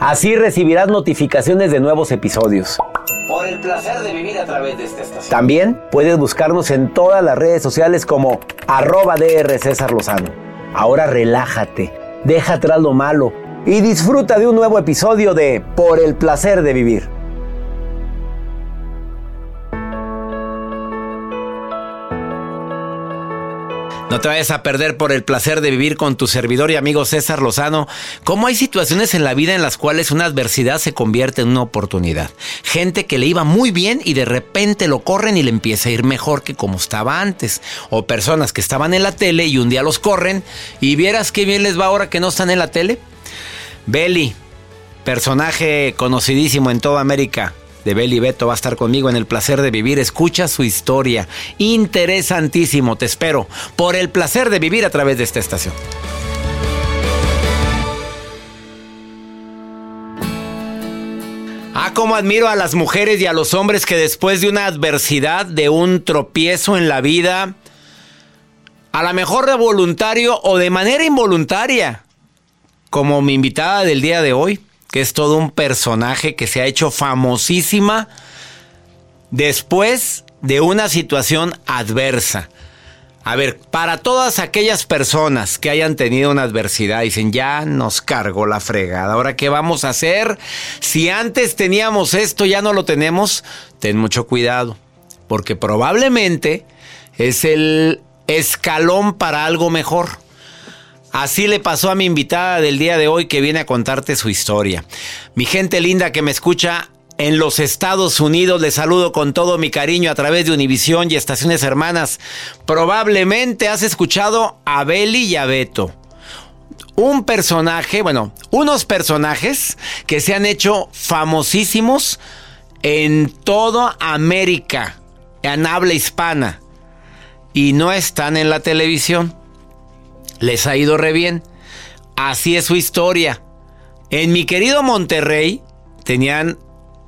Así recibirás notificaciones de nuevos episodios. Por el placer de vivir a través de esta estación. También puedes buscarnos en todas las redes sociales como arroba DR César Lozano. Ahora relájate, deja atrás lo malo y disfruta de un nuevo episodio de Por el placer de vivir. No te vayas a perder por el placer de vivir con tu servidor y amigo César Lozano. Cómo hay situaciones en la vida en las cuales una adversidad se convierte en una oportunidad. Gente que le iba muy bien y de repente lo corren y le empieza a ir mejor que como estaba antes. O personas que estaban en la tele y un día los corren y vieras qué bien les va ahora que no están en la tele. Belly, personaje conocidísimo en toda América de Beli Beto va a estar conmigo en el placer de vivir. Escucha su historia. Interesantísimo. Te espero por el placer de vivir a través de esta estación. Ah, cómo admiro a las mujeres y a los hombres que después de una adversidad, de un tropiezo en la vida, a lo mejor de voluntario o de manera involuntaria, como mi invitada del día de hoy, que es todo un personaje que se ha hecho famosísima después de una situación adversa. A ver, para todas aquellas personas que hayan tenido una adversidad, dicen, ya nos cargó la fregada, ahora qué vamos a hacer? Si antes teníamos esto, ya no lo tenemos, ten mucho cuidado, porque probablemente es el escalón para algo mejor. Así le pasó a mi invitada del día de hoy que viene a contarte su historia. Mi gente linda que me escucha en los Estados Unidos, les saludo con todo mi cariño a través de Univisión y Estaciones Hermanas. Probablemente has escuchado a Beli y a Beto. Un personaje, bueno, unos personajes que se han hecho famosísimos en toda América, en habla hispana, y no están en la televisión les ha ido re bien. Así es su historia. En mi querido Monterrey tenían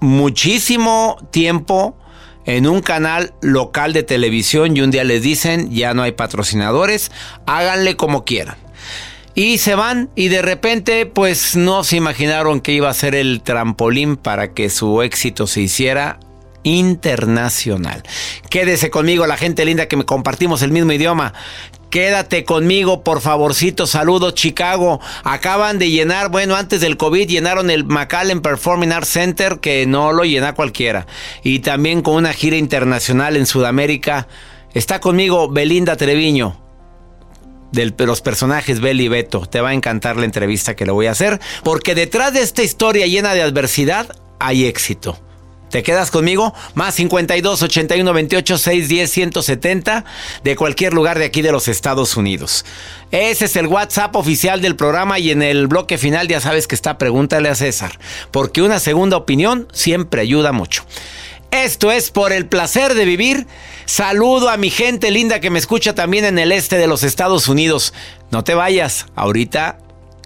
muchísimo tiempo en un canal local de televisión y un día les dicen ya no hay patrocinadores, háganle como quieran. Y se van y de repente pues no se imaginaron que iba a ser el trampolín para que su éxito se hiciera internacional. Quédese conmigo, la gente linda que me compartimos el mismo idioma. Quédate conmigo, por favorcito. Saludos, Chicago. Acaban de llenar, bueno, antes del COVID llenaron el McAllen Performing Arts Center, que no lo llena cualquiera. Y también con una gira internacional en Sudamérica. Está conmigo Belinda Treviño. De los personajes Beli y Beto. Te va a encantar la entrevista que le voy a hacer. Porque detrás de esta historia llena de adversidad hay éxito. ¿Te quedas conmigo? Más 52 81 28 610 170 de cualquier lugar de aquí de los Estados Unidos. Ese es el WhatsApp oficial del programa y en el bloque final ya sabes que está Pregúntale a César, porque una segunda opinión siempre ayuda mucho. Esto es por el placer de vivir. Saludo a mi gente linda que me escucha también en el este de los Estados Unidos. No te vayas, ahorita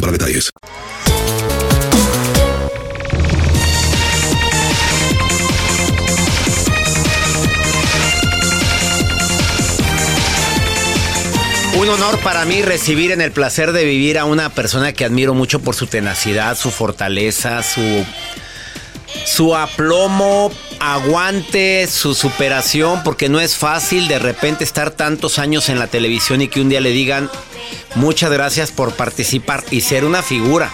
para detalles. Un honor para mí recibir en el placer de vivir a una persona que admiro mucho por su tenacidad, su fortaleza, su, su aplomo, aguante, su superación, porque no es fácil de repente estar tantos años en la televisión y que un día le digan muchas gracias por participar y ser una figura.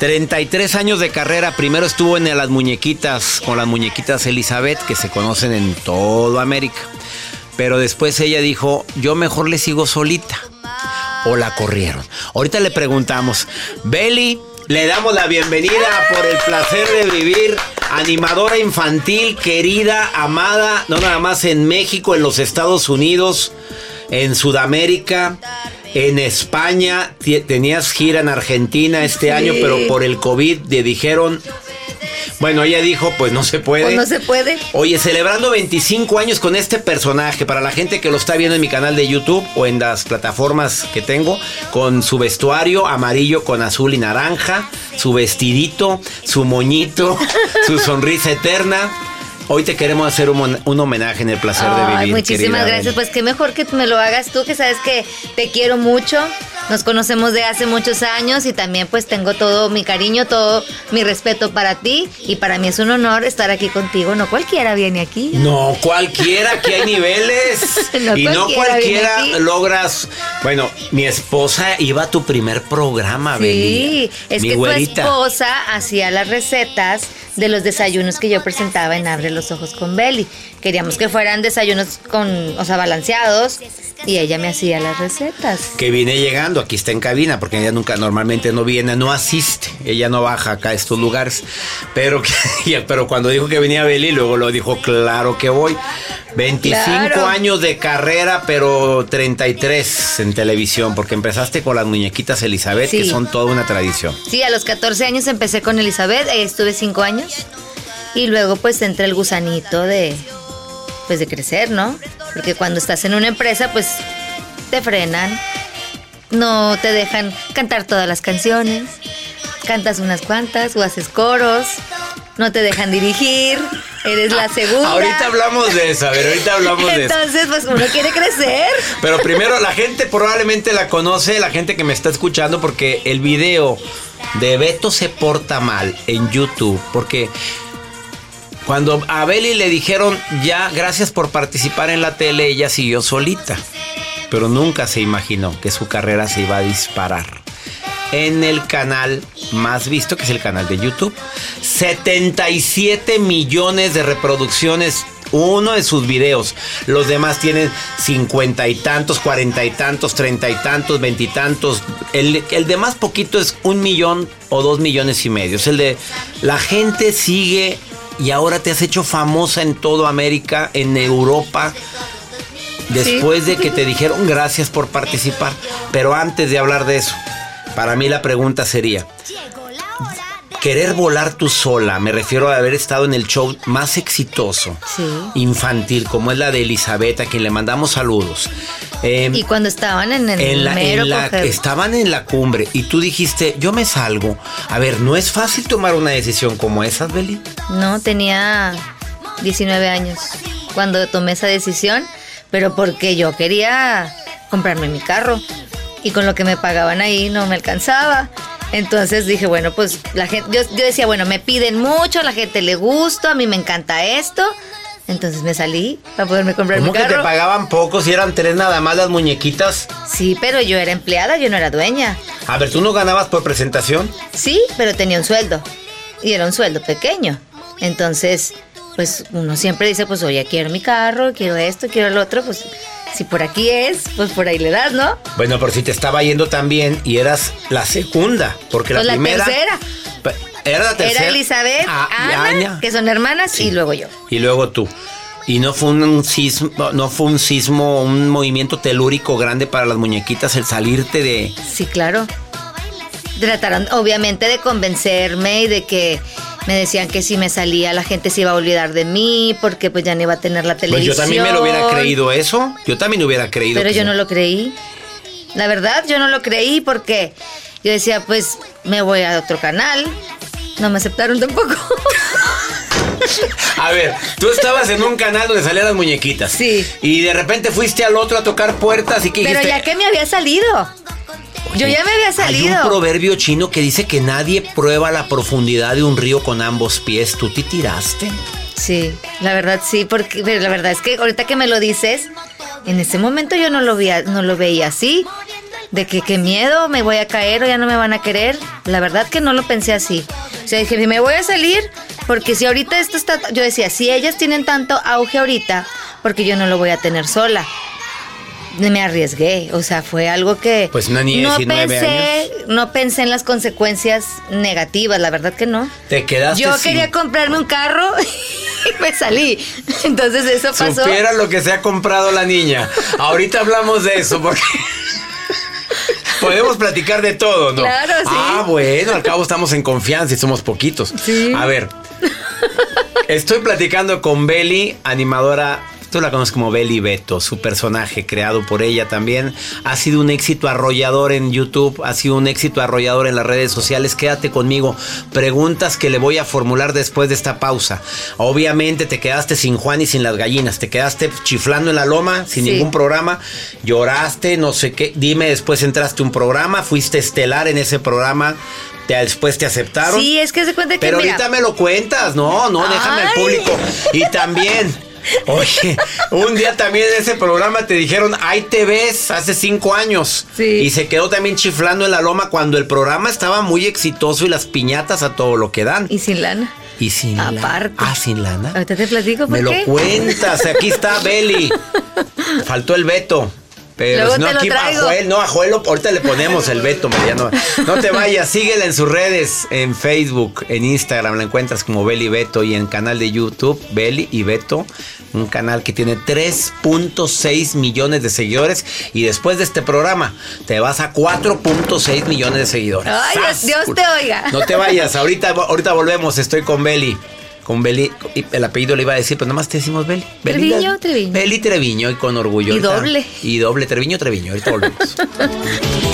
33 años de carrera, primero estuvo en las muñequitas, con las muñequitas Elizabeth, que se conocen en toda América. Pero después ella dijo, yo mejor le sigo solita. O la corrieron. Ahorita le preguntamos, Beli, le damos la bienvenida por el placer de vivir. Animadora infantil, querida, amada, no nada más en México, en los Estados Unidos, en Sudamérica, en España. Tenías gira en Argentina este año, pero por el COVID le dijeron... Bueno, ella dijo, pues no se puede. Pues no se puede. Oye, celebrando 25 años con este personaje, para la gente que lo está viendo en mi canal de YouTube o en las plataformas que tengo, con su vestuario amarillo con azul y naranja, su vestidito, su moñito, su sonrisa eterna. Hoy te queremos hacer un, homenaje en el placer de Ay, vivir. muchísimas gracias. Pues qué mejor que me lo hagas tú, que sabes que te quiero mucho. Nos conocemos de hace muchos años y también pues tengo todo mi cariño, todo mi respeto para ti y para mí es un honor estar aquí contigo. No cualquiera viene aquí. No cualquiera, que hay niveles. No y no cualquiera logras. Bueno, mi esposa iba a tu primer programa, Sí, es mi que güerita. tu esposa hacía las recetas de los desayunos que yo presentaba en Abre los Ojos con Belly. Queríamos que fueran desayunos con, o sea, balanceados, Y ella me hacía las recetas. Que viene llegando, aquí está en cabina, porque ella nunca normalmente no viene, no asiste, ella no baja acá a estos lugares. Pero, pero cuando dijo que venía Beli, luego lo dijo, claro que voy. 25 Claro. años de carrera, pero 33 en televisión, porque empezaste con las muñequitas Elizabeth, que son toda una tradición. Sí, a los 14 años empecé con Elizabeth, estuve 5 años. Y luego pues entra el gusanito de pues de crecer, ¿no? Porque cuando estás en una empresa pues te frenan, no te dejan cantar todas las canciones, cantas unas cuantas o haces coros, no te dejan dirigir, eres la segunda. Ahorita hablamos de eso, a ver, ahorita hablamos de eso. Entonces pues uno quiere crecer. Pero primero la gente probablemente la conoce, la gente que me está escuchando, porque el video de Beto se porta mal en YouTube, porque cuando a Beli le dijeron ya gracias por participar en la tele, ella siguió solita, pero nunca se imaginó que su carrera se iba a disparar. En el canal más visto, que es el canal de YouTube. 77 millones de reproducciones uno de sus videos. Los demás tienen cincuenta y tantos, cuarenta y tantos, treinta y tantos, veintitantos. El, el de más poquito es un millón o dos millones y medio. Es el de la gente sigue y ahora te has hecho famosa en toda América, en Europa. Después de que te dijeron gracias por participar. Pero antes de hablar de eso, para mí la pregunta sería, querer volar tú sola, me refiero a haber estado en el show más exitoso, Sí. infantil, como es la de Elizabeth, a quien le mandamos saludos. Eh, Y cuando estaban en el en la- en estaban en la cumbre y tú dijiste, yo me salgo. A ver, ¿no es fácil tomar una decisión como esa, Beli? No, tenía 19 años cuando tomé esa decisión, pero porque yo quería comprarme mi carro y con lo que me pagaban ahí no me alcanzaba. Entonces dije, bueno, pues la gente, yo, yo decía, bueno, me piden mucho, a la gente le gusta, a mí me encanta esto. Entonces me salí para poderme comprar ¿Cómo mi que te carro. pagaban poco si eran tres nada más las muñequitas? Sí, pero yo era empleada, yo no era dueña. A ver, ¿tú no ganabas por presentación? Sí, pero tenía un sueldo. Y era un sueldo pequeño. Entonces, pues uno siempre dice, pues oye, quiero mi carro, quiero esto, quiero el otro, pues si por aquí es, pues por ahí le das, ¿no? Bueno, pero si te estaba yendo tan bien y eras la segunda, porque Pues la la primera... tercera. Era la tercera. Era Elizabeth, Ah, y Ana, Aña. que son hermanas, y luego yo. Y luego tú. Y no fue un sismo, no fue un sismo, un movimiento telúrico grande para las muñequitas el salirte de. Sí, claro. Trataron, obviamente, de convencerme y de que me decían que si me salía la gente se iba a olvidar de mí porque pues ya no iba a tener la Pues televisión. yo también me lo hubiera creído eso. Yo también hubiera creído. Pero que yo no lo creí. La verdad, yo no lo creí porque yo decía, pues me voy a otro canal. No me aceptaron tampoco. A ver, tú estabas en un canal donde salían las muñequitas. Sí. Y de repente fuiste al otro a tocar puertas y que Pero dijiste. ya que me había salido. Yo ya me había Hay salido. un proverbio chino que dice que nadie prueba la profundidad de un río con ambos pies. ¿Tú te tiraste? Sí, la verdad sí, porque pero la verdad es que ahorita que me lo dices, en ese momento yo no lo veía, no lo veía así, de que qué miedo, me voy a caer o ya no me van a querer. La verdad que no lo pensé así. O sea, dije, me voy a salir porque si ahorita esto está, yo decía, si ellas tienen tanto auge ahorita, porque yo no lo voy a tener sola. Me arriesgué, o sea, fue algo que Pues una niña de no 19 pensé, no pensé en las consecuencias negativas, la verdad que no. Te quedaste Yo sin- quería comprarme un carro y me salí. Entonces eso pasó. Supiera lo que se ha comprado la niña. Ahorita hablamos de eso porque podemos platicar de todo, ¿no? Claro, sí. Ah, bueno, al cabo estamos en confianza y somos poquitos. Sí. A ver, estoy platicando con Beli, animadora. Tú la conoces como Beli Beto, su personaje creado por ella también. Ha sido un éxito arrollador en YouTube, ha sido un éxito arrollador en las redes sociales. Quédate conmigo. Preguntas que le voy a formular después de esta pausa. Obviamente te quedaste sin Juan y sin las gallinas. Te quedaste chiflando en la loma sin Sí. ningún programa. Lloraste, no sé qué. Dime, después entraste un programa, fuiste estelar en ese programa. Te, después te aceptaron. Sí, es que se cuenta que Pero mira, ahorita me lo cuentas, no, no, déjame al público. Y también, oye, un día también en ese programa te dijeron, ahí te ves, hace cinco años. Sí. Y se quedó también chiflando en la loma cuando el programa estaba muy exitoso y las piñatas a todo lo que dan. y sin lana. Y sin lana. Aparte. Ah, sin lana. Ahorita te platico por Me lo cuentas, aquí está Beli. Faltó el Beto. Pero Luego no aquí a. Joel, no, a Joel ahorita le ponemos el veto, Mariano. No te vayas, síguela en sus redes, en Facebook, en Instagram, la encuentras como Beli Beto y en canal de YouTube, Beli y Beto, un canal que tiene 3.6 millones de seguidores y después de este programa te vas a 4.6 millones de seguidores. Ay, ¡Sas! Dios te oiga. No te vayas, ahorita, ahorita volvemos, estoy con Beli. Con Beli, y el apellido le iba a decir, pero nomás te decimos Beli. Beli, Treviño, Treviño. Beli Treviño y con orgullo. Y ahorita. doble. Y doble, Treviño, Treviño. Ahorita volvemos.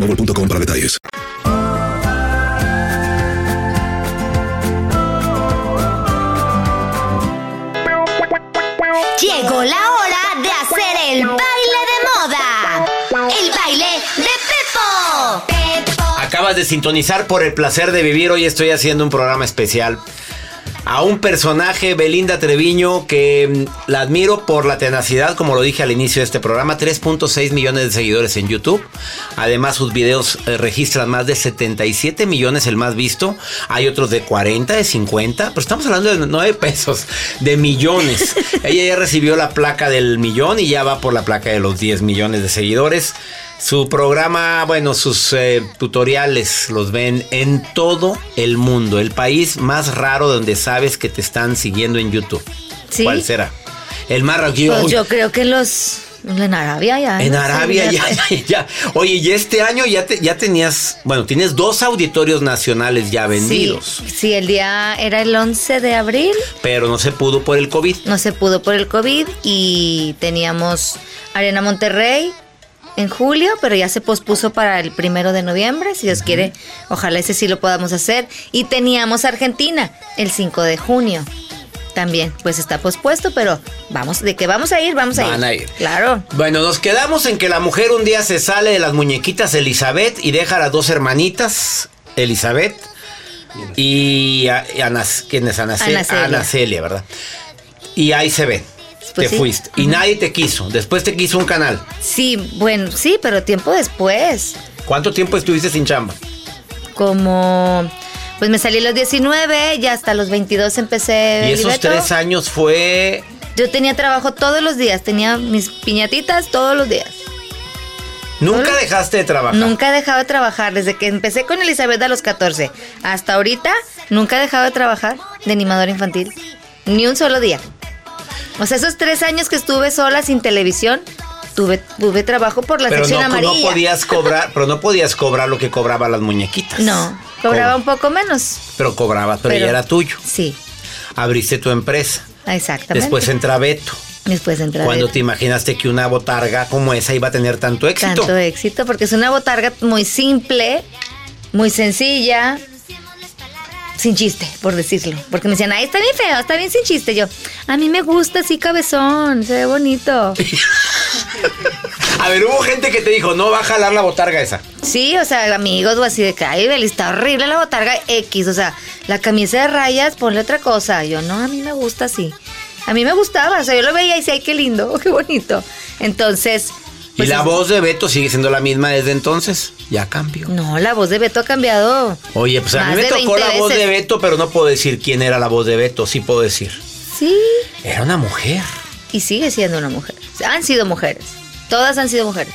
boostmobile.com para detalles. Llegó la hora de hacer el baile de moda. El baile de Pepo. Pepo. Acabas de sintonizar por el placer de vivir. Hoy estoy haciendo un programa especial a un personaje, Belinda Treviño, que mm, la admiro por la tenacidad, como lo dije al inicio de este programa. 3.6 millones de seguidores en YouTube. Además, sus videos eh, registran más de 77 millones, el más visto. Hay otros de 40, de 50, pero estamos hablando de 9 pesos, de millones. Ella ya recibió la placa del millón y ya va por la placa de los 10 millones de seguidores. Su programa, bueno, sus eh, tutoriales los ven en todo el mundo. El país más raro donde sabes que te están siguiendo en YouTube. ¿Sí? ¿Cuál será? El más raro. Pues yo creo que los. En Arabia ya. En no Arabia ya, ya, ya. Oye, y este año ya, te- ya tenías, bueno, tienes dos auditorios nacionales ya vendidos, Sí, sí, el día era el 11 de abril. pero no se pudo por el COVID. No se pudo por el COVID y teníamos Arena Monterrey en julio, pero ya se pospuso para el primero de noviembre, si Dios quiere, ojalá ese sí lo podamos hacer. Y teníamos Argentina el 5 de junio. También, pues está pospuesto, pero vamos, de que vamos a ir, vamos a ir. Van a ir. Claro. Bueno, nos quedamos en que la mujer un día se sale de las muñequitas Elizabeth y deja a las dos hermanitas, Elizabeth y, a- y Ana, ¿quién es Ana, Ana Celia. Ana Celia, ¿verdad? Y ahí se ve. Pues te sí. fuiste. Y nadie te quiso. Después te quiso un canal. Sí, bueno, sí, pero tiempo después. ¿Cuánto tiempo estuviste sin chamba? Como, pues me salí a los 19, ya hasta los 22 empecé. y esos tres años fue. Yo tenía trabajo todos los días, tenía mis piñatitas todos los días. Nunca dejaste de trabajar. Nunca he dejado de trabajar, desde que empecé con Elizabeth a los 14 hasta ahorita, nunca he dejado de trabajar de animadora infantil. Ni un solo día. O sea, esos tres años que estuve sola sin televisión, tuve, tuve trabajo por la pero sección no, no amarilla. podías cobrar, pero no podías cobrar lo que cobraban las muñequitas. No, Cobraba Cobra. un poco menos. Pero cobrabas, pero, Pero- ya era tuyo. Sí, Abriste tu empresa. exactamente. Después entra Beto. Después entra Cuando Beto. te imaginaste que una botarga como esa iba a tener tanto éxito. Tanto éxito, porque es una botarga muy simple, muy sencilla, sin chiste, por decirlo. Porque me decían, ay, está bien feo, está bien sin chiste. Yo, a mí me gusta así cabezón, se ve bonito. A ver, hubo gente que te dijo, no va a jalar la botarga esa. Sí, o sea, amigos o así de que, ay, Beli, está horrible la botarga X. O sea, la camisa de rayas, ponle otra cosa. Yo, no, a mí me gusta así. A mí me gustaba, o sea, yo lo veía y decía, ay, qué lindo, qué bonito. Entonces... y pues, la es- voz de Beto sigue siendo la misma desde entonces. Ya cambió. No, la voz de Beto ha cambiado. Oye, pues a mí me tocó 20 la voz de. Beto, pero no puedo decir quién era la voz de Beto. Sí puedo decir. Sí. Era una mujer. Y sigue siendo una mujer. Han sido mujeres. Todas han sido mujeres.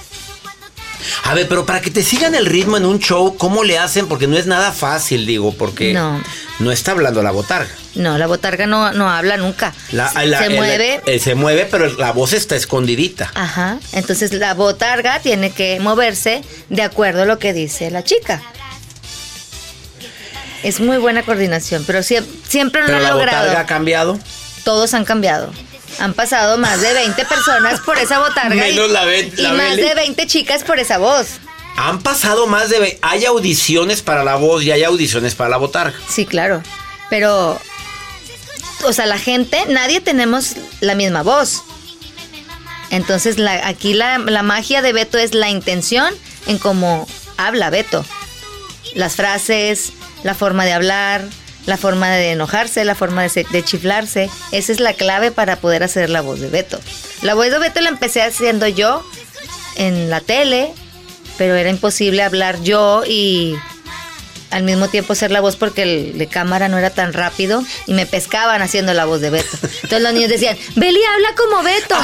A ver, pero para que te sigan el ritmo en un show, ¿cómo le hacen? Porque no es nada fácil, digo, porque No. no está hablando la botarga. No, la botarga no, no habla nunca. La- la- se el- mueve. eh, se mueve, pero la voz está escondidita. Ajá. Entonces la botarga tiene que moverse de acuerdo a lo que dice la chica. Es muy buena coordinación, pero sie- siempre no pero lo la han botarga logrado. ha cambiado. Todos han cambiado. Han pasado más de 20 personas por esa botarga y, la más de 20 chicas por esa voz. Han pasado más de... ve- Hay audiciones para la voz y hay audiciones para la botarga. Sí, claro. Pero, o sea, la gente, nadie tenemos la misma voz. Entonces, la, aquí la, la magia de Beto es la intención en cómo habla Beto. Las frases, la forma de hablar, la forma de enojarse, la forma de, se- de chiflarse. Esa es la clave para poder hacer la voz de Beto. La voz de Beto la empecé haciendo yo en la tele, pero era imposible hablar yo y al mismo tiempo hacer la voz porque el de cámara no era tan rápido y me pescaban haciendo la voz de Beto. Entonces los niños decían, Beli habla como Beto.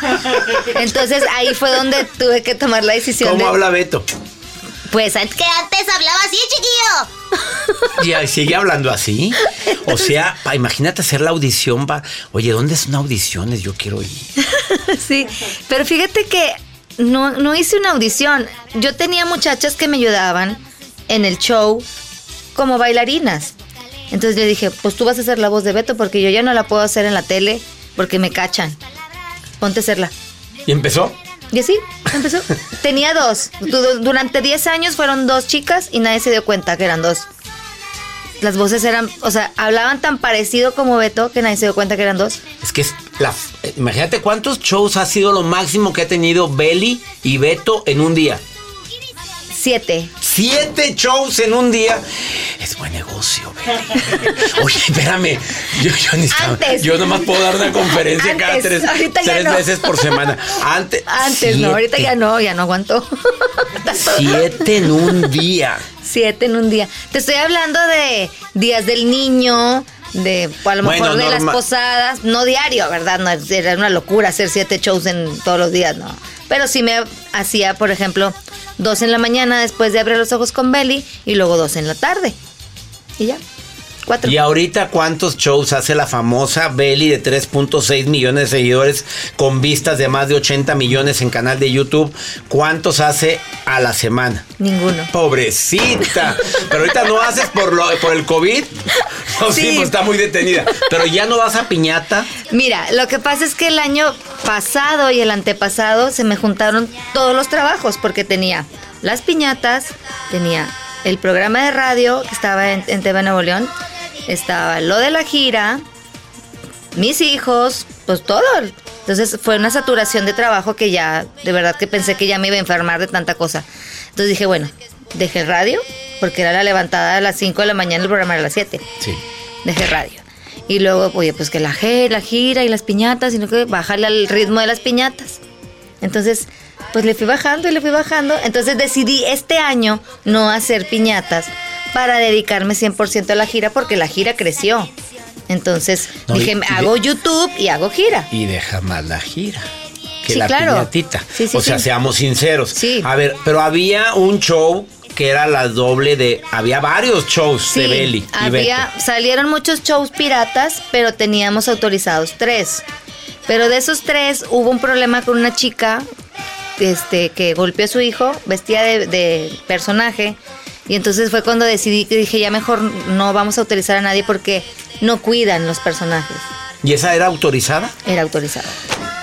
Entonces ahí fue donde tuve que tomar la decisión ¿Cómo de, habla Beto? Pues an- Que antes hablaba así, chiquillo. Y sigue hablando así. O sea, pa, imagínate hacer la audición. Va. Oye, ¿dónde son audiciones? Yo quiero ir. sí, pero fíjate que no, no hice una audición. Yo tenía muchachas que me ayudaban en el show como bailarinas. Entonces le dije, pues tú vas a hacer la voz de Beto porque yo ya no la puedo hacer en la tele porque me cachan. Ponte a hacerla. ¿Y empezó? Y así, empezó. Tenía dos. Du- Durante 10 años fueron dos chicas y nadie se dio cuenta que eran dos. Las voces eran, o sea, hablaban tan parecido como Beto que nadie se dio cuenta que eran dos. Es que es la, eh, imagínate cuántos shows ha sido lo máximo que ha tenido Belly y Beto en un día. Siete. Siete shows en un día. Es buen negocio, Belly. Oye, espérame. Yo, yo, Antes. yo nomás puedo dar una conferencia cada Antes, tres, ahorita ya tres no. veces por semana. Antes, Antes, no, ahorita ya no, ya no aguantó. Siete en un día. Siete en un día. Te estoy hablando de días del niño, de a lo Bueno, mejor de las posadas, no diario, ¿verdad? No era una locura hacer siete shows en todos los días, no. Pero sí me hacía, por ejemplo, dos en la mañana después de abrir los ojos con Belly y luego dos en la tarde. Y ya. Cuatro. Y ahorita, ¿cuántos shows hace la famosa Belly de 3.6 millones de seguidores con vistas de más de 80 millones en canal de YouTube? ¿Cuántos hace a la semana? Ninguno. Pobrecita. Pero ahorita no haces por, lo, por el COVID. No, sí. Sí. pues está muy detenida. Pero ya no vas a piñata. Mira, lo que pasa es que el año pasado y el antepasado se me juntaron todos los trabajos porque tenía las piñatas, tenía el programa de radio que estaba en, en TV Nuevo León, estaba lo de la gira, mis hijos, pues todo. Entonces fue una saturación de trabajo que ya, de verdad que pensé que ya me iba a enfermar de tanta cosa. Entonces dije, bueno, dejé el radio, porque era la levantada a las 5 de la mañana, el programa era a las 7 Sí. dejé radio. Y luego, oye, pues que la, la gira y las piñatas, sino que bajarle al ritmo de las piñatas. Entonces, pues le fui bajando y le fui bajando. Entonces decidí este año no hacer piñatas para dedicarme 100% a la gira porque la gira creció. Entonces No, y- dije, y- hago YouTube y hago gira. Y deja más la gira. Que Sí, la claro. Sí, sí, o sea, seamos sinceros. Sí. A ver, pero había un show que era la doble de. Había varios shows de Belly y había, Beto. salieron muchos shows piratas, pero teníamos autorizados tres. Pero de esos tres hubo un problema con una chica este, que golpeó a su hijo, vestida de, de personaje, Y entonces fue cuando decidí que dije, ya mejor no vamos a autorizar a nadie porque no cuidan los personajes. ¿Y esa era autorizada? Era autorizada.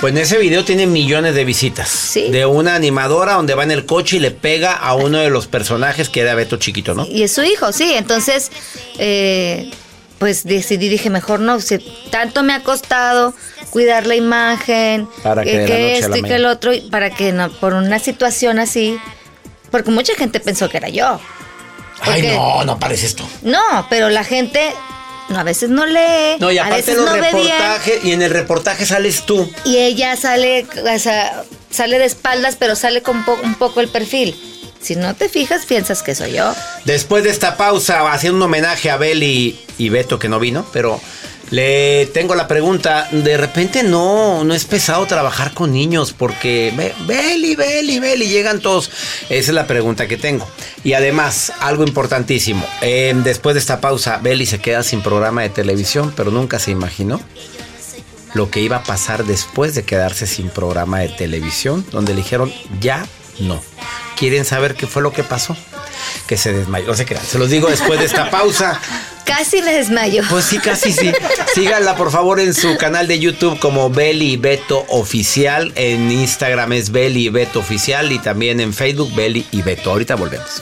Pues en ese video tiene millones de visitas. Sí. De una animadora donde va en el coche y le pega a uno de los personajes que era Beto Chiquito, ¿no? Y es su hijo, sí. Entonces, eh, pues decidí, dije, mejor no. Si tanto me ha costado cuidar la imagen, Para que a esto y que el otro, para que no, por una situación así, porque mucha gente pensó que era yo. Ay, no, no pareces tú. No, pero la gente no, a veces no lee, No, y a aparte veces los no reportajes, y en el reportaje sales tú. Y ella sale, o sea, sale de espaldas, pero sale con po- un poco el perfil. Si no te fijas, piensas que soy yo. Después de esta pausa, haciendo un homenaje a Beli y Beto que no vino, pero le tengo la pregunta, de repente no, no es pesado trabajar con niños porque Be- Beli, Beli, Beli, llegan todos. Esa es la pregunta que tengo. Y además, algo importantísimo, eh, después de esta pausa, Beli se queda sin programa de televisión, pero nunca se imaginó lo que iba a pasar después de quedarse sin programa de televisión, donde le dijeron ya no. ¿Quieren saber qué fue lo que pasó? Que se desmayó. No se crean, se los digo después de esta pausa. Casi me desmayo. Pues sí, casi sí. Síganla por favor en su canal de YouTube como Beli Beto Oficial. En Instagram es Beli Beto Oficial y también en Facebook Beli y Beto. Ahorita volvemos.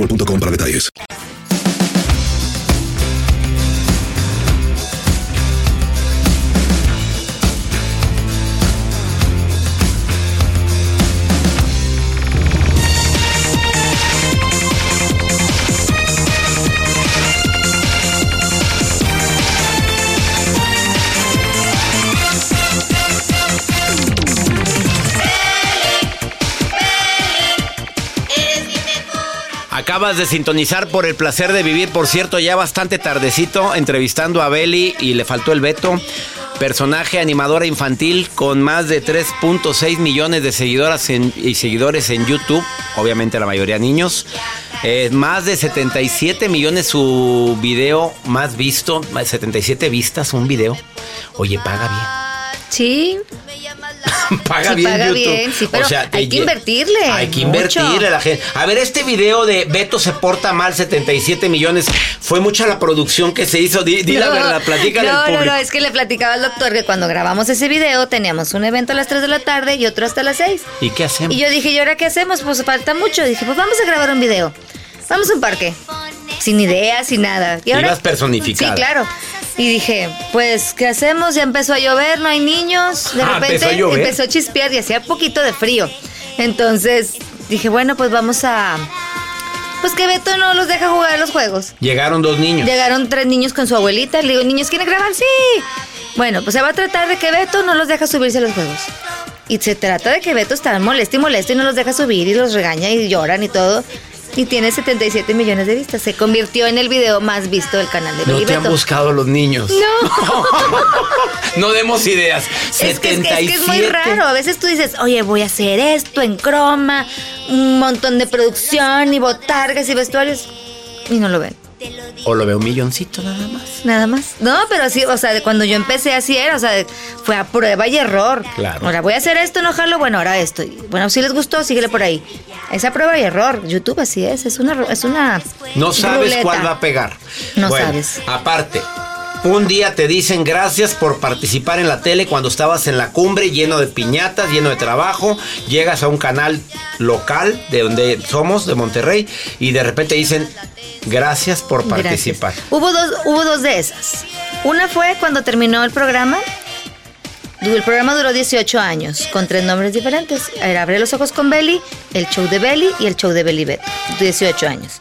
boostmobile.com para detalles. Acabas de sintonizar por el placer de vivir, por cierto, ya bastante tardecito, entrevistando a Beli y le faltó el Beto. Personaje animadora infantil con más de 3.6 millones de seguidoras y seguidores en YouTube, obviamente la mayoría niños. Eh, más de 77 millones su video más visto, más de 77 vistas un video. Oye, paga bien. Sí. paga Sí, bien paga YouTube. bien, sí, pero te hay que invertirle Hay que mucho. invertirle a la gente. A ver, este video de Beto se porta mal, 77 millones. Fue mucha la producción que se hizo. Di, di la verdad, platícale no, al público. No, no, es que le platicaba al doctor que cuando grabamos ese video teníamos un evento a las 3 de la tarde y otro hasta las 6. ¿Y qué hacemos? Y yo dije, ¿y ahora qué hacemos? Pues falta mucho. Dije, pues vamos a grabar un video. Vamos a un parque. Sin ideas, sin nada. ¿Y ahora? Ibas personificada. Sí, claro. Y dije, pues, ¿qué hacemos? Ya empezó a llover, no hay niños. De Ah, repente empezó a llover. empezó a chispear y hacía poquito de frío. Entonces dije, bueno, pues vamos a. Pues que Beto no los deja jugar a los juegos. Llegaron dos niños. Llegaron tres niños con su abuelita. Le digo, niños, ¿quieren grabar? Sí. Bueno, pues se va a tratar de que Beto no los deja subirse a los juegos. Y se trata de que Beto está molesto y molesto y no los deja subir y los regaña y lloran y todo. Y tiene 77 millones de vistas. Se convirtió en el video más visto del canal de No Billy te han buscado los niños. No. No demos ideas. Es que, es que- 77. es que es muy raro. A veces tú dices, oye, voy a hacer esto en croma, un montón de producción y botargas y vestuarios. Y no lo ven. O lo veo un milloncito nada más. Nada más. No, pero sí, o sea, cuando yo empecé así era, o sea, fue a prueba y error. Claro. Ahora voy a hacer esto, enojarlo, bueno, ahora esto. Bueno, si les gustó, síguele por ahí. Esa prueba y error. YouTube así es, es una, es una No sabes ruleta. cuál va a pegar. No Bueno, sabes. Aparte, un día te dicen gracias por participar en la tele cuando estabas en la cumbre, lleno de piñatas, lleno de trabajo. Llegas a un canal local de donde somos, de Monterrey, y de repente dicen gracias por Gracias. participar. Hubo dos, hubo dos de esas. Una fue cuando terminó el programa. El programa duró 18 años, con tres nombres diferentes. Era Abre los ojos con Belly, el show de Belly y el show de Belly Beto. 18 años.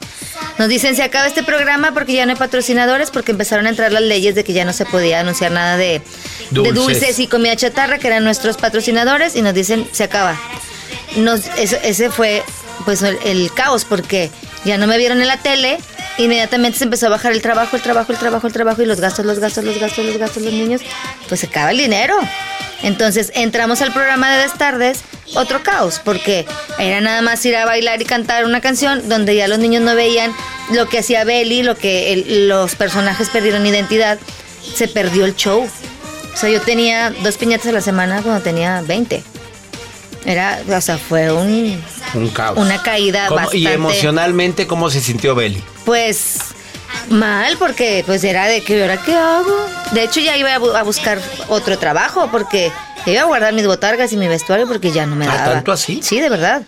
Nos dicen se acaba este programa porque ya no hay patrocinadores, porque empezaron a entrar las leyes de que ya no se podía anunciar nada de de Dulces. y comida chatarra, que eran nuestros patrocinadores, y nos dicen se acaba. Nos, eso- ese fue pues el, el caos porque ya no me vieron en la tele, inmediatamente se empezó a bajar el trabajo, el trabajo, el trabajo, el trabajo y los gastos, los gastos, los gastos, los gastos, los niños, pues se acaba el dinero. Entonces entramos al programa de Destardes, otro caos, porque era nada más ir a bailar y cantar una canción donde ya los niños no veían lo que hacía Belly, lo que el- los personajes perdieron identidad, se perdió el show. O sea, yo tenía dos piñatas a la semana cuando tenía 20. Era, o sea, fue un, Un caos. una caída ¿Cómo- bastante... Y emocionalmente, ¿cómo se sintió Belly? Pues mal, porque pues era de que ahora qué hago. De hecho ya iba a, bu- a buscar otro trabajo porque iba a guardar mis botargas y mi vestuario porque ya no me ¿Ah, daba. tanto así? Sí, de verdad.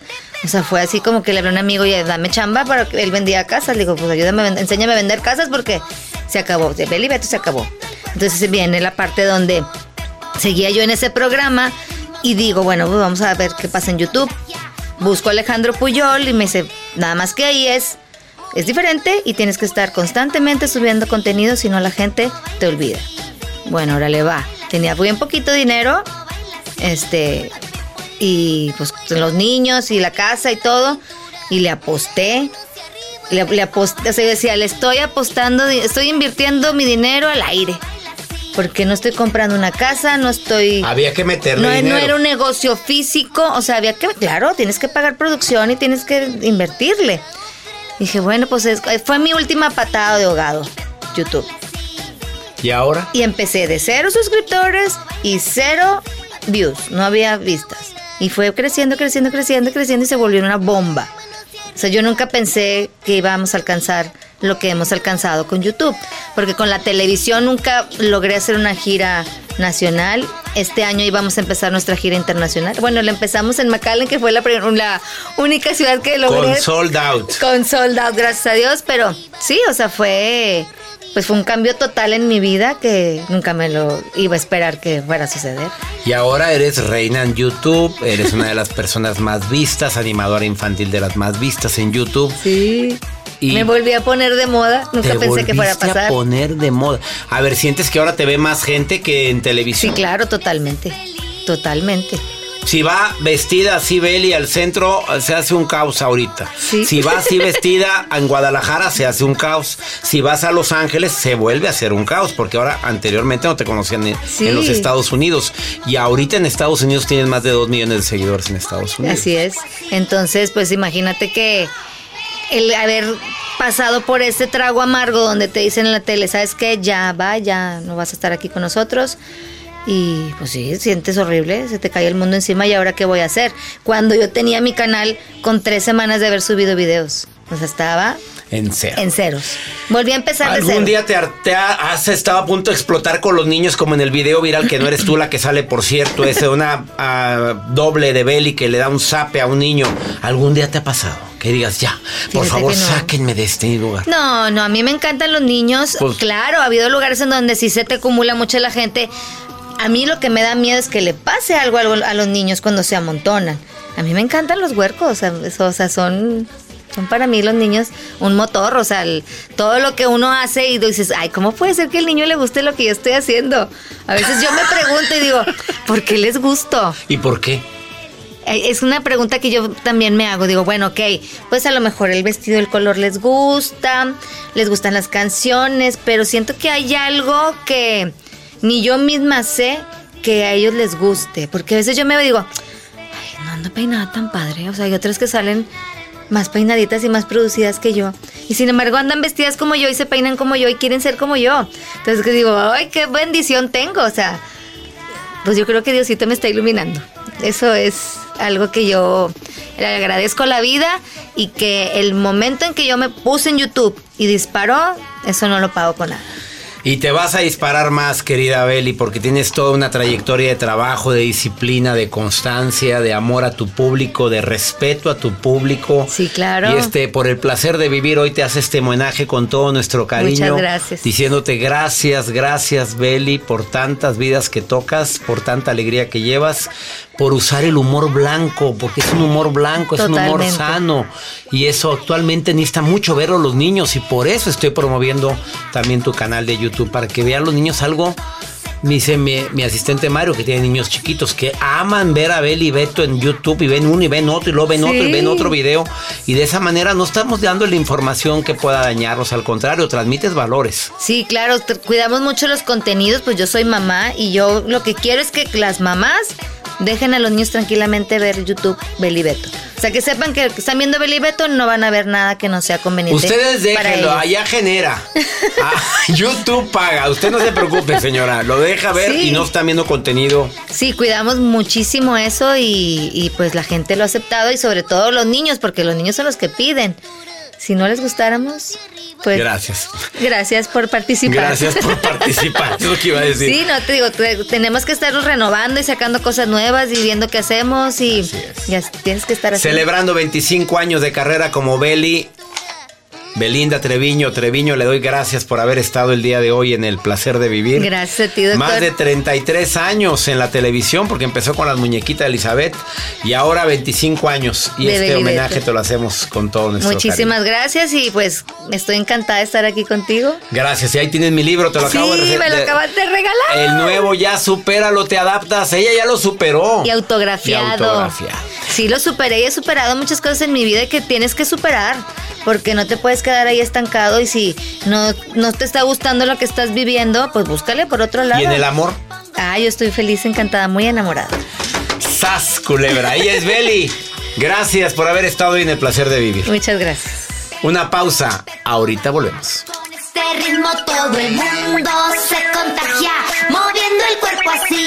O sea, fue así como que le hablé a un amigo y dame chamba para que él vendía casas. Le digo, pues ayúdame, enséñame a vender casas porque se acabó. De Beli Beto se acabó. Entonces viene la parte donde seguía yo en ese programa y digo, bueno, pues vamos a ver qué pasa en YouTube. Busco a Alejandro Puyol y me dice, nada más que ahí es, es diferente y tienes que estar constantemente subiendo contenido, si no la gente te olvida. Bueno, ahora le va. Tenía bien poquito dinero, este, y pues los niños y la casa y todo, y le aposté. Le, le aposté, o sea, yo decía, le estoy apostando, estoy invirtiendo mi dinero al aire. Porque no estoy comprando una casa, no estoy... Había que meterle No, no era un negocio físico, o sea, había que, claro, tienes que pagar producción y tienes que invertirle. Dije, bueno, pues es- fue mi última patada de ahogado, YouTube. ¿Y ahora? Y empecé de cero suscriptores y cero views, no había vistas. Y fue creciendo, creciendo, creciendo, creciendo y se volvió una bomba. O sea, yo nunca pensé que íbamos a alcanzar lo que hemos alcanzado con YouTube, porque con la televisión nunca logré hacer una gira nacional. Este año íbamos a empezar nuestra gira internacional. Bueno, la empezamos en McAllen, que fue la, la única ciudad que logré. Con sold out. Con sold out, gracias a Dios, pero sí, o sea, fue pues fue un cambio total en mi vida que nunca me lo iba a esperar que fuera a suceder. Y ahora eres reina en YouTube, eres una de las personas más vistas, animadora infantil de las más vistas en YouTube. Sí. Y me volví a poner de moda, nunca te pensé que fuera a pasar. poner de moda. A ver, ¿sientes que ahora te ve más gente que en Sí, televisión? claro, totalmente. Totalmente. Si va vestida así Beli al centro, se hace un caos ahorita. Sí. Si va así vestida en Guadalajara, se hace un caos. Si vas a Los Ángeles, se vuelve a hacer un caos, porque ahora anteriormente no te conocían en, Sí. en los Estados Unidos. Y ahorita en Estados Unidos tienes más de dos millones de seguidores en Estados Unidos. Así es. Entonces, pues imagínate que el haber pasado por ese trago amargo donde te dicen en la tele, ¿sabes qué? Ya va, ya no vas a estar aquí con nosotros. Y pues sí, sientes horrible, se te cae el mundo encima y ahora qué voy a hacer. Cuando yo tenía mi canal con tres semanas de haber subido videos. O sea, estaba En ceros. Volví a empezar de ¿Algún cero. día te, te ha- has estado a punto de explotar con los niños como en el video viral que no eres tú la que sale, por cierto, ese una ah, doble de Belly que le da un zape a un niño? ¿Algún día te ha pasado? Que digas, ya, por Fíjate favor, no. sáquenme de este lugar. No, no, a mí me encantan los niños. Pues- claro, ha habido lugares en donde sí se te acumula mucha la gente. A mí lo que me da miedo es que le pase algo a los niños cuando se amontonan. A mí me encantan los huercos, o sea, son, son para mí los niños un motor, o sea, el- todo lo que uno hace y dices, ay, ¿cómo puede ser que al niño le guste lo que yo estoy haciendo? A veces yo me pregunto y digo, ¿por qué les gusto? ¿Y por qué? Eh, Es una pregunta que yo también me hago. Digo, bueno, ok, pues a lo mejor el vestido, el color les gusta, les gustan las canciones, pero siento que hay algo que ni yo misma sé que a ellos les guste. Porque a veces yo me digo, ay, no ando peinada tan padre. O sea, hay otras que salen más peinaditas y más producidas que yo. Y sin embargo andan vestidas como yo y se peinan como yo y quieren ser como yo. Entonces que digo, ay, qué bendición tengo. O sea, pues yo creo que Diosito me está iluminando. Eso es algo que yo le agradezco la vida y que el momento en que yo me puse en YouTube y disparó, eso no lo pago con nada. Y te vas a disparar más, querida Beli, porque tienes toda una trayectoria de trabajo, de disciplina, de constancia, de amor a tu público, de respeto a tu público. Sí, claro. Y este, por el placer de vivir, hoy te hace este homenaje con todo nuestro cariño. Muchas gracias. Diciéndote gracias, gracias, Beli, por tantas vidas que tocas, por tanta alegría que llevas, por usar el humor blanco, porque es un humor blanco, es un humor sano. Y eso actualmente necesita mucho verlo los niños, y por eso estoy promoviendo también tu canal de YouTube, para que vean los niños algo. Me dice mi, mi asistente Mario, que tiene niños chiquitos, que aman ver a Beli y Beto en YouTube y ven uno y ven otro y luego ven otro y ven otro video. Y de esa manera no estamos dando la información que pueda dañarnos, al contrario, transmites valores. Sí, claro, cuidamos mucho los contenidos, pues yo soy mamá y yo lo que quiero es que las mamás dejen a los niños tranquilamente ver YouTube Belibeto. O sea, que sepan que están viendo Belibeto, no van a ver nada que no sea conveniente. Ustedes déjenlo, allá genera. Ah, YouTube paga, usted no se preocupe, señora. Lo deja ver Sí. y no están viendo contenido. Sí, cuidamos muchísimo eso y, y, pues la gente lo ha aceptado y sobre todo los niños, porque los niños son los que piden. Si no les gustáramos, pues Gracias. gracias por participar. Gracias por participar. Es lo que iba a decir. Sí, no te digo, te- tenemos que estarnos renovando y sacando cosas nuevas y viendo qué hacemos y ya tienes que estar así. Celebrando 25 años de carrera como Beli. Belinda Treviño, Treviño, le doy gracias por haber estado el día de hoy en el placer de vivir. Gracias a ti, doctor. Más de 33 años en la televisión, porque empezó con las muñequitas de Elizabeth y ahora 25 años. Y De este homenaje te lo hacemos con todo nuestro Muchísimas gracias y pues estoy encantada de estar aquí contigo. Gracias. Y ahí tienes mi libro, te lo Sí, acabo de rece- me lo acabas de regalar. El nuevo ya supéralo, te adaptas. Ella ya lo superó. Y autografiado. Y autografiado. Sí, lo superé y he superado muchas cosas en mi vida que tienes que superar. Porque no te puedes quedar ahí estancado y si no, no te está gustando lo que estás viviendo, pues búscale por otro lado. Y en el amor, Ah, yo estoy feliz, encantada, muy enamorada. sas culebra. Ahí es Beli. Gracias por haber estado hoy en el placer de vivir. Muchas gracias. Una pausa. Ahorita volvemos. Este ritmo todo el mundo se contagia, moviendo el cuerpo así.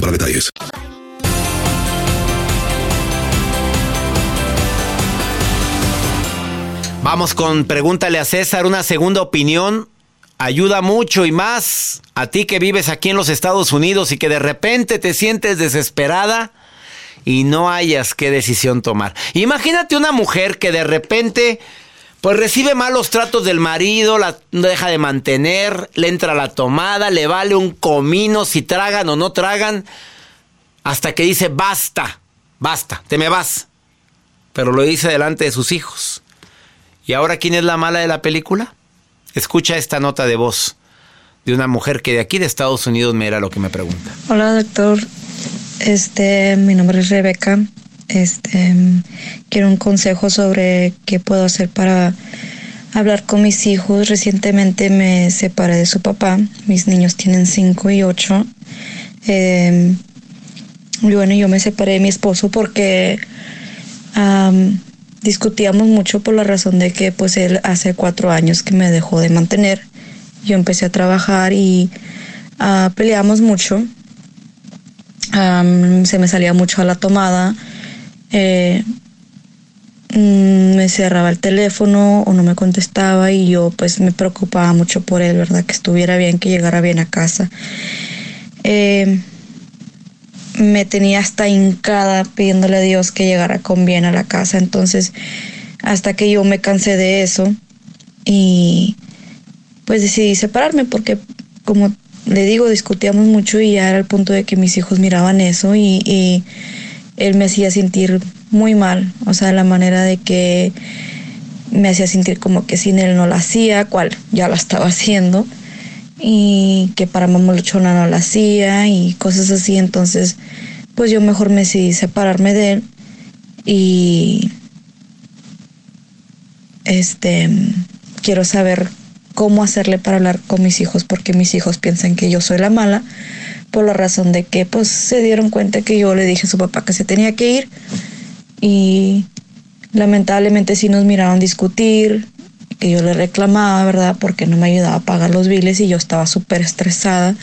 para detalles. Vamos con pregúntale a César una segunda opinión. Ayuda mucho y más a ti que vives aquí en los Estados Unidos y que de repente te sientes desesperada y no hayas qué decisión tomar. Imagínate una mujer que de repente pues recibe malos tratos del marido, la deja de mantener, le entra la tomada, le vale un comino si tragan o no tragan, hasta que dice basta, basta, te me vas. Pero lo dice delante de sus hijos. ¿Y ahora quién es la mala de la película? Escucha esta nota de voz de una mujer que de aquí de Estados Unidos me era lo que me pregunta. Hola doctor, este, mi nombre es Rebeca. Este, quiero un consejo sobre qué puedo hacer para hablar con mis hijos. Recientemente me separé de su papá. Mis niños tienen 5 y 8. Eh, y bueno, yo me separé de mi esposo porque discutíamos mucho por la razón de que pues él hace cuatro años que me dejó de mantener. Yo empecé a trabajar y uh, peleamos mucho. se me salía mucho a la tomada eh, mm, me cerraba el teléfono o no me contestaba y yo pues me preocupaba mucho por él, ¿verdad? Que estuviera bien, que llegara bien a casa. Eh, me tenía hasta hincada pidiéndole a Dios que llegara con bien a la casa. Entonces, hasta que yo me cansé de eso y pues decidí separarme porque como le digo, discutíamos mucho y ya era el punto de que mis hijos miraban eso y él me hacía sentir muy mal, o sea, la manera de que me hacía sentir como que sin él no la hacía, cual ya la estaba haciendo, y que para mamá luchona no la hacía y cosas así, entonces pues yo mejor me decidí separarme de él y este quiero saber cómo hacerle para hablar con mis hijos porque mis hijos piensan que yo soy la mala por la razón de que pues se dieron cuenta que yo le dije a su papá que se tenía que ir y lamentablemente sí nos miraron discutir, que yo le reclamaba, ¿verdad? Porque no me ayudaba a pagar los biles y yo estaba súper estresada.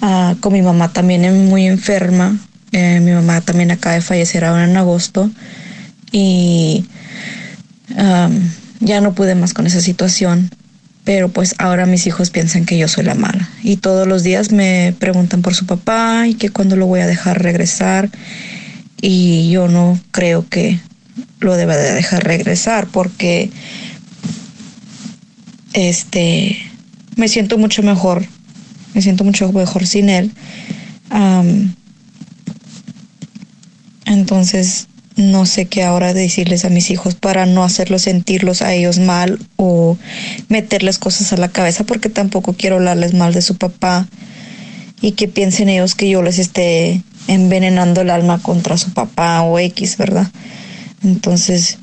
Ah, con mi mamá también muy enferma. Eh, mi mamá también acaba de fallecer ahora en agosto y ya no pude más con esa situación pero pues ahora mis hijos piensan que yo soy la mala. Y todos los días me preguntan por su papá y que cuándo lo voy a dejar regresar. Y yo no creo que lo deba de dejar regresar porque este me siento mucho mejor me siento mucho mejor sin él. Entonces no sé qué ahora decirles a mis hijos para no hacerlos sentirlos a ellos mal o meterles cosas a la cabeza porque tampoco quiero hablarles mal de su papá y que piensen ellos que yo les esté envenenando el alma contra su papá o X, ¿verdad? Entonces,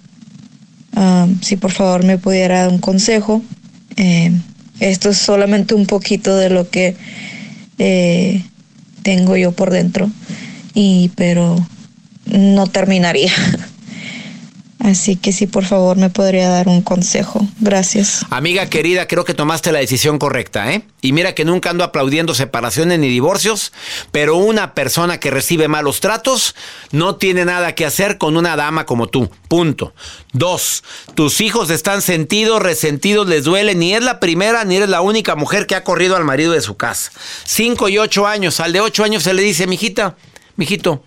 ah, si por favor me pudiera dar un consejo, eh, esto es solamente un poquito de lo que eh, tengo yo por dentro, y pero no terminaría. Así que sí, por favor, me podría dar un consejo. Gracias. Amiga querida, creo que tomaste la decisión correcta, ¿eh? Y mira que nunca ando aplaudiendo separaciones ni divorcios, pero una persona que recibe malos tratos no tiene nada que hacer con una dama como tú. Punto. Dos, tus hijos están sentidos, resentidos, les duele. Ni es la primera ni eres la única mujer que ha corrido al marido de su casa. Cinco y ocho años. Al de ocho años se le dice, mijita, mijito,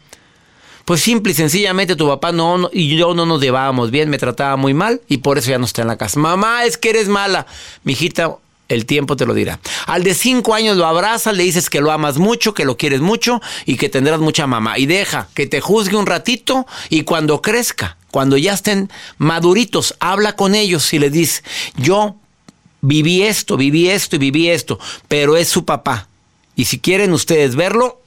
pues simple y sencillamente tu papá no, y yo no nos llevábamos bien, me trataba muy mal y por eso ya no está en la casa. Mamá, es que eres mala. Mijita, el tiempo te lo dirá. Al de cinco años lo abrazas, le dices que lo amas mucho, que lo quieres mucho y que tendrás mucha mamá. Y deja que te juzgue un ratito y cuando crezca, cuando ya estén maduritos, habla con ellos y les dice, yo viví esto, viví esto y viví esto, pero es su papá. Y si quieren ustedes verlo,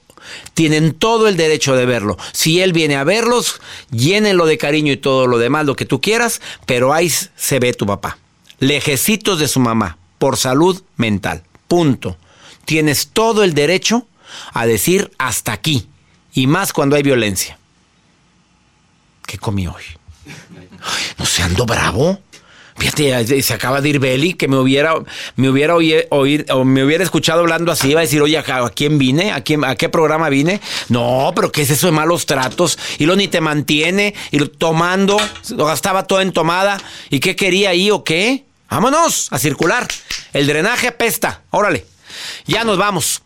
Tienen todo el derecho de verlo. Si él viene a verlos, llénenlo de cariño y todo lo demás, lo que tú quieras, pero ahí se ve tu papá. Lejecitos de su mamá, por salud mental. Punto. Tienes todo el derecho a decir hasta aquí. Y más cuando hay violencia. ¿Qué comí hoy? no sé, ando bravo. Fíjate, se acaba de ir Beli, que me hubiera, me hubiera oír, o me hubiera escuchado hablando así, iba a decir, oye, ¿a quién vine? ¿A, quién, ¿A qué programa vine? No, pero ¿qué es eso de malos tratos? Y lo ni te mantiene, y lo tomando, lo gastaba todo en tomada. ¿Y qué quería ahí o qué? Vámonos a circular. El drenaje apesta. Órale. Ya nos vamos.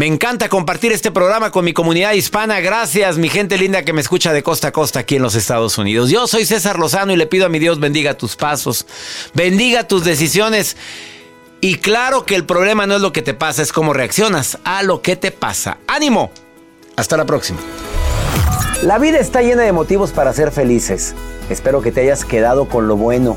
Me encanta compartir este programa con mi comunidad hispana. Gracias, mi gente linda que me escucha de costa a costa aquí en los Estados Unidos. Yo soy César Lozano y le pido a mi Dios bendiga tus pasos, bendiga tus decisiones. Y claro que el problema no es lo que te pasa, es cómo reaccionas a lo que te pasa. ¡Ánimo! Hasta la próxima. La vida está llena de motivos para ser felices. Espero que te hayas quedado con lo bueno